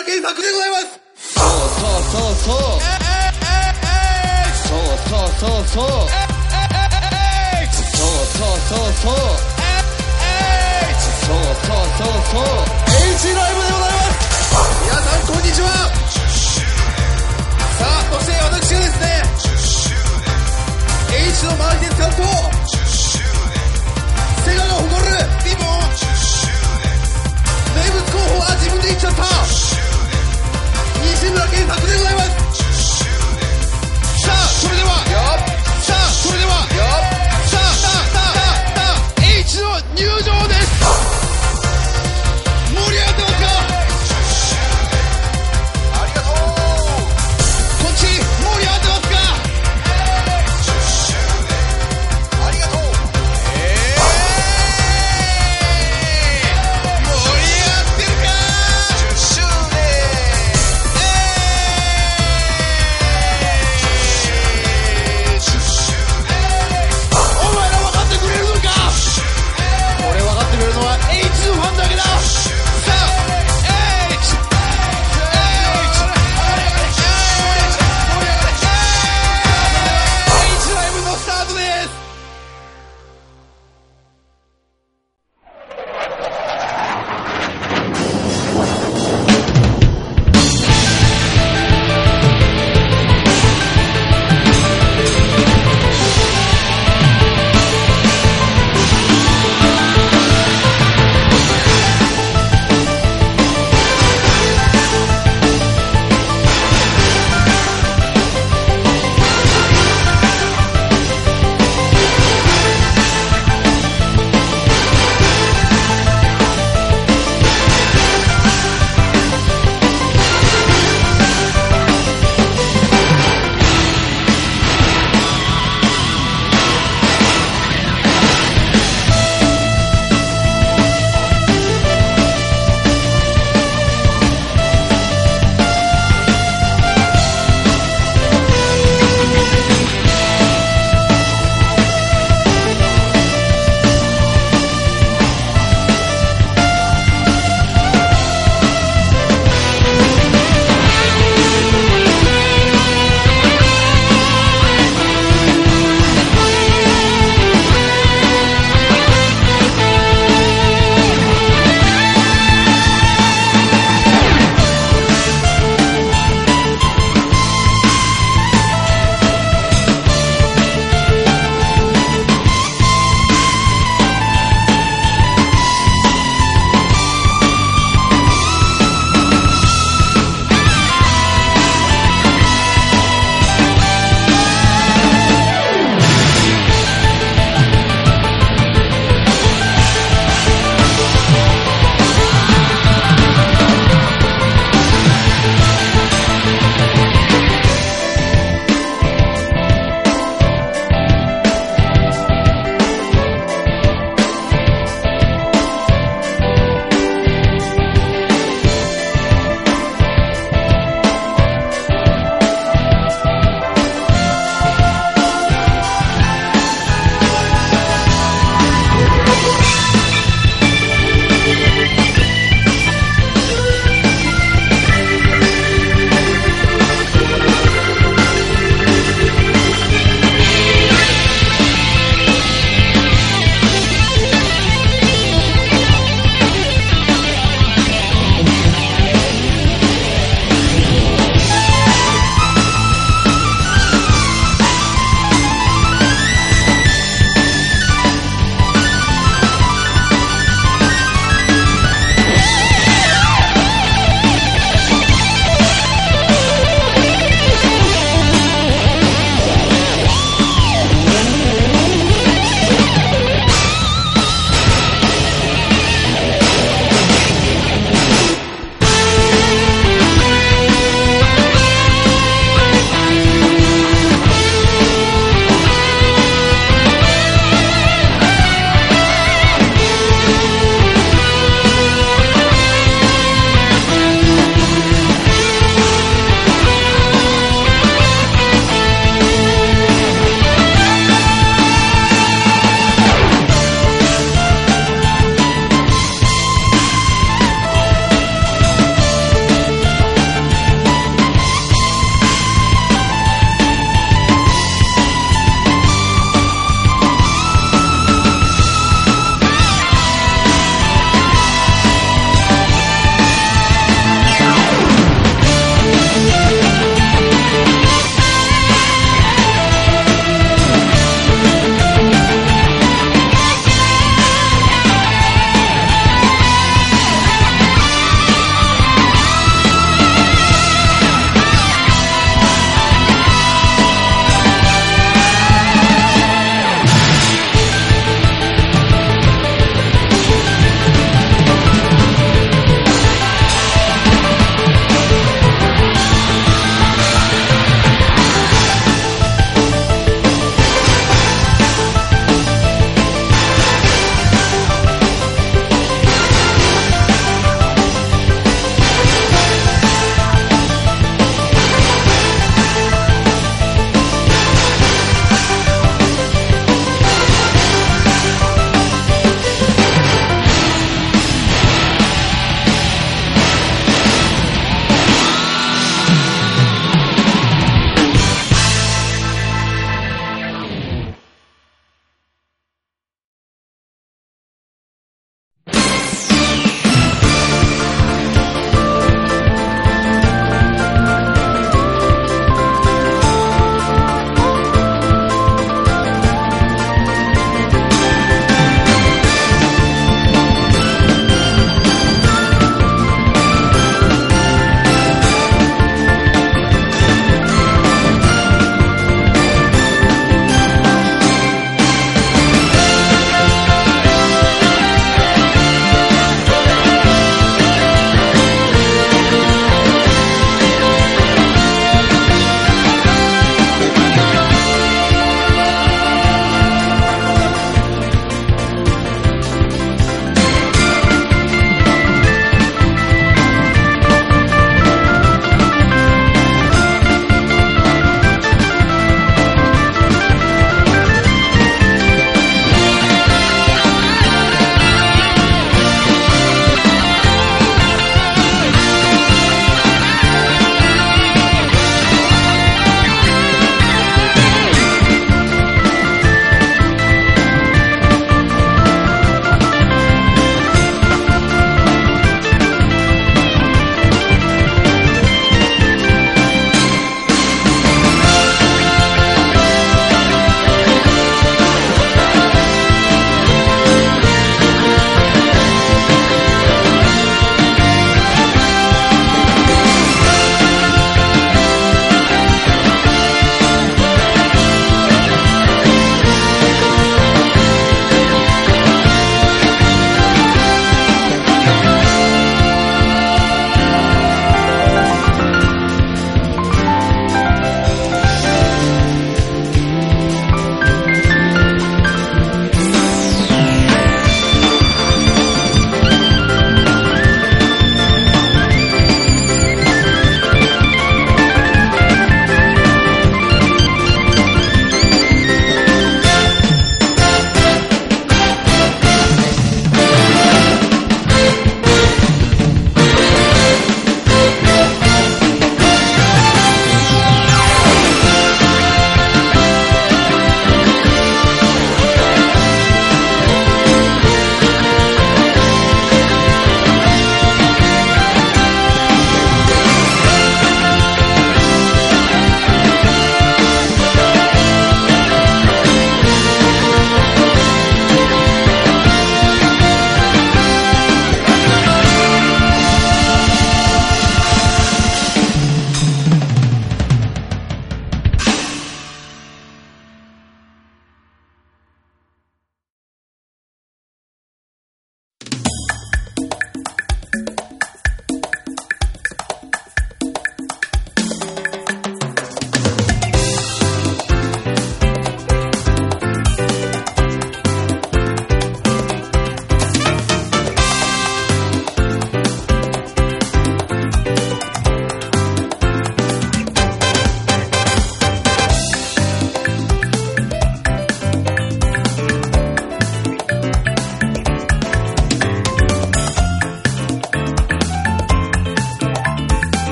村健作でございます。そうそうそうそうそうそうそうそうそうそうそうそうそうそうそうそう H ライブでございます。皆さんこんにちは。さあそして私がですね H の周りで使うとセガが誇るリボン名物候補は自分で言っちゃった。西村健作でございます。さあそれでは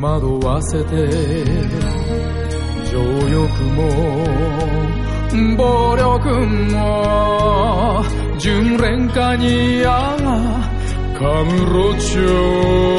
惑わせて情欲も暴力も純恋歌にあカムロ町優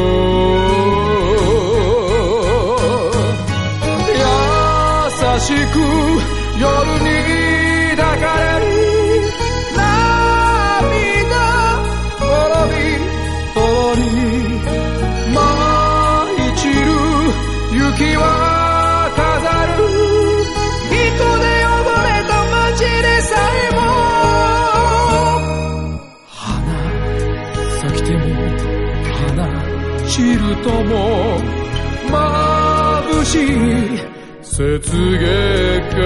雪月か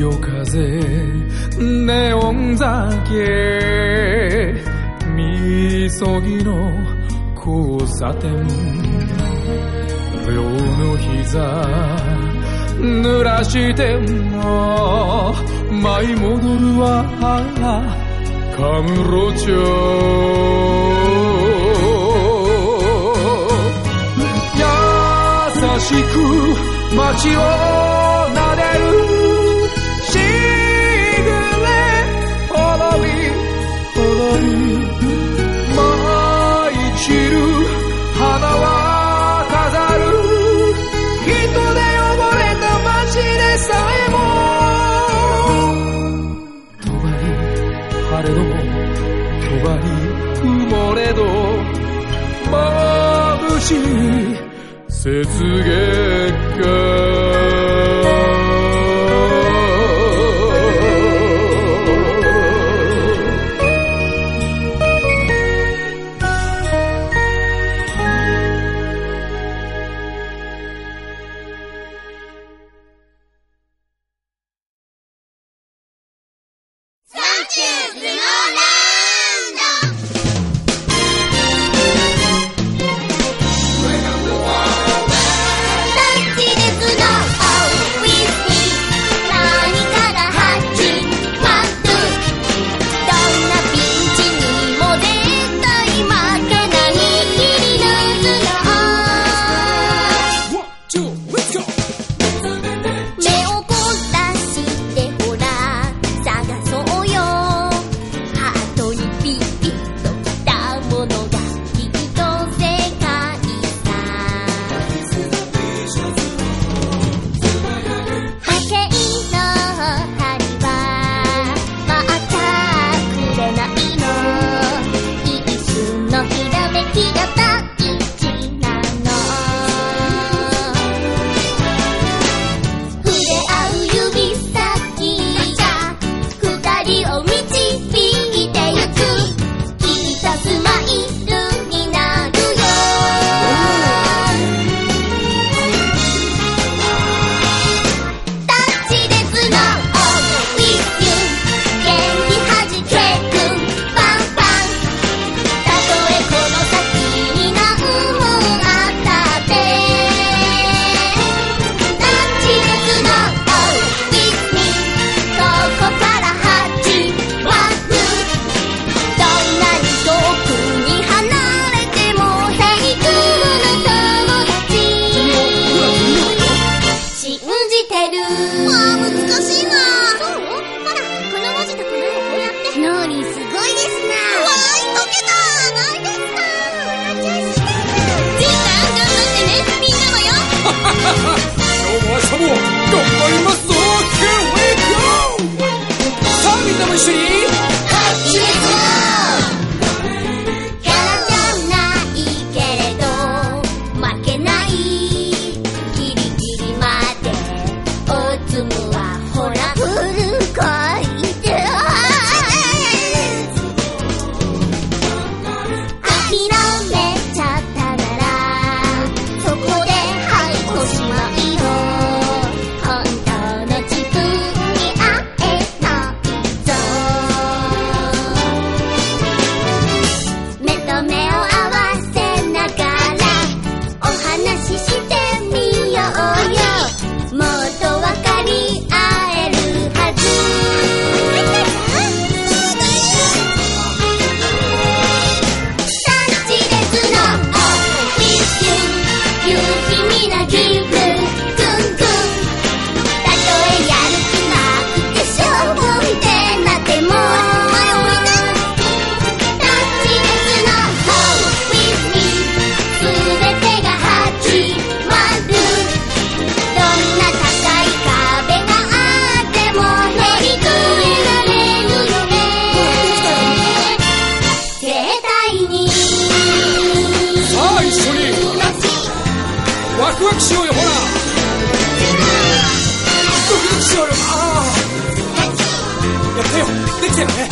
浮世風ネオン酒みそぎの交差点両の膝。濡らしても舞い戻るわ。カムロ町優しく街を雪月。花悪しようよほら悪しようよああやったよできたよね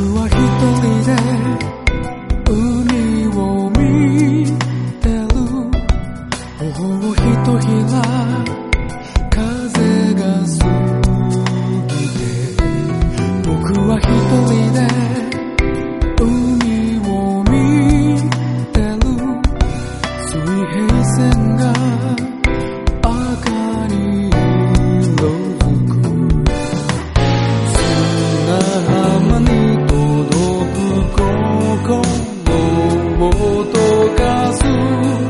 who are ocaso.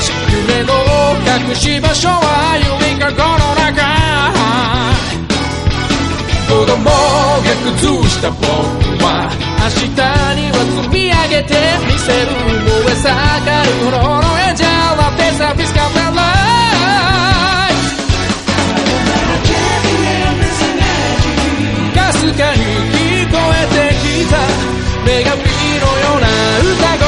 夢の隠し場所は夢かこの中子供が靴した僕は明日には積み上げてみせる燃え盛る炎のエンジャーはペサフィスカメライスかすかに聞こえてきた女神のような歌声。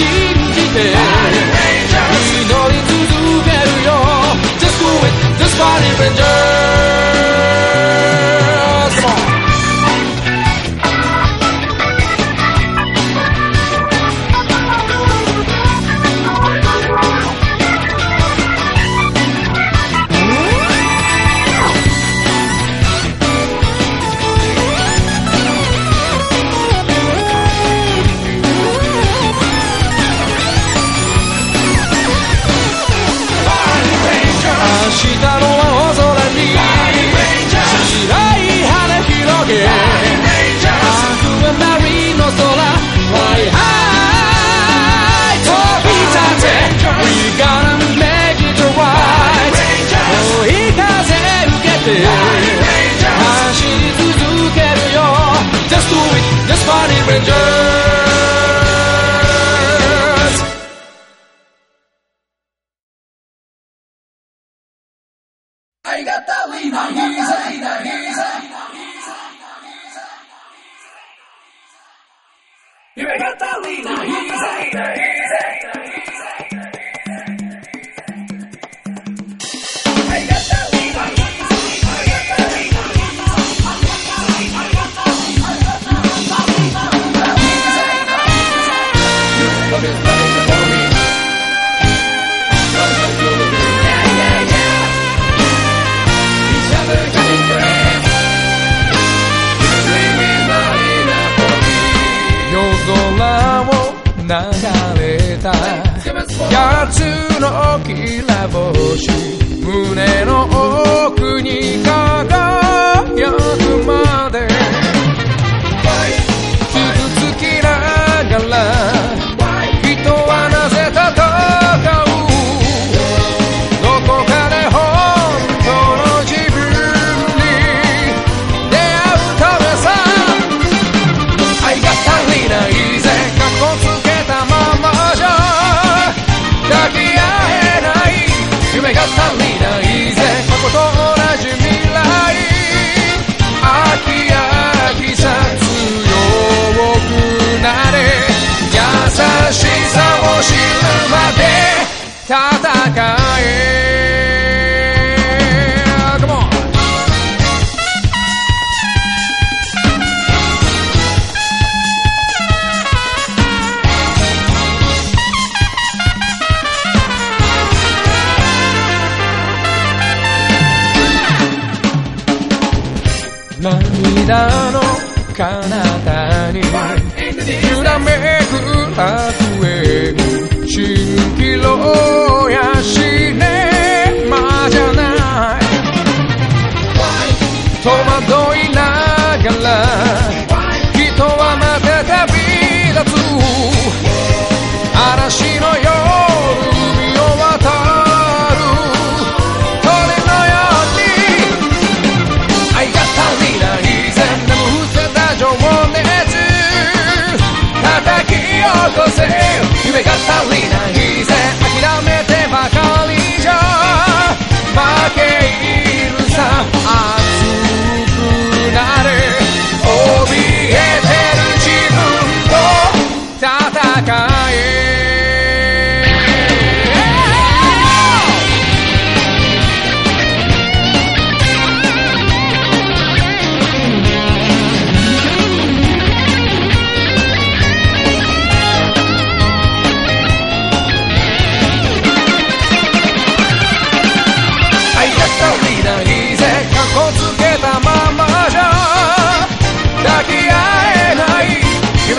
she Hey Catalina, he's hey, he's hey. Here Catalina, he's hey, he's hey.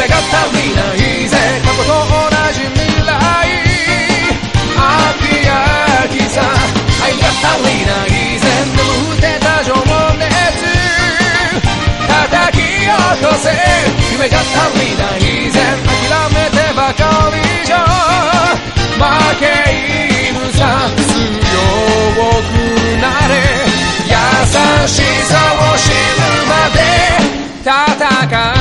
れが足りなぜ過去と同じ未来あきやきさ愛がったないぜ眠ってた情熱叩き落とせ夢が足りな以ぜ諦めてばかりじゃ負け犬さ強くなれ優しさを知るまで戦う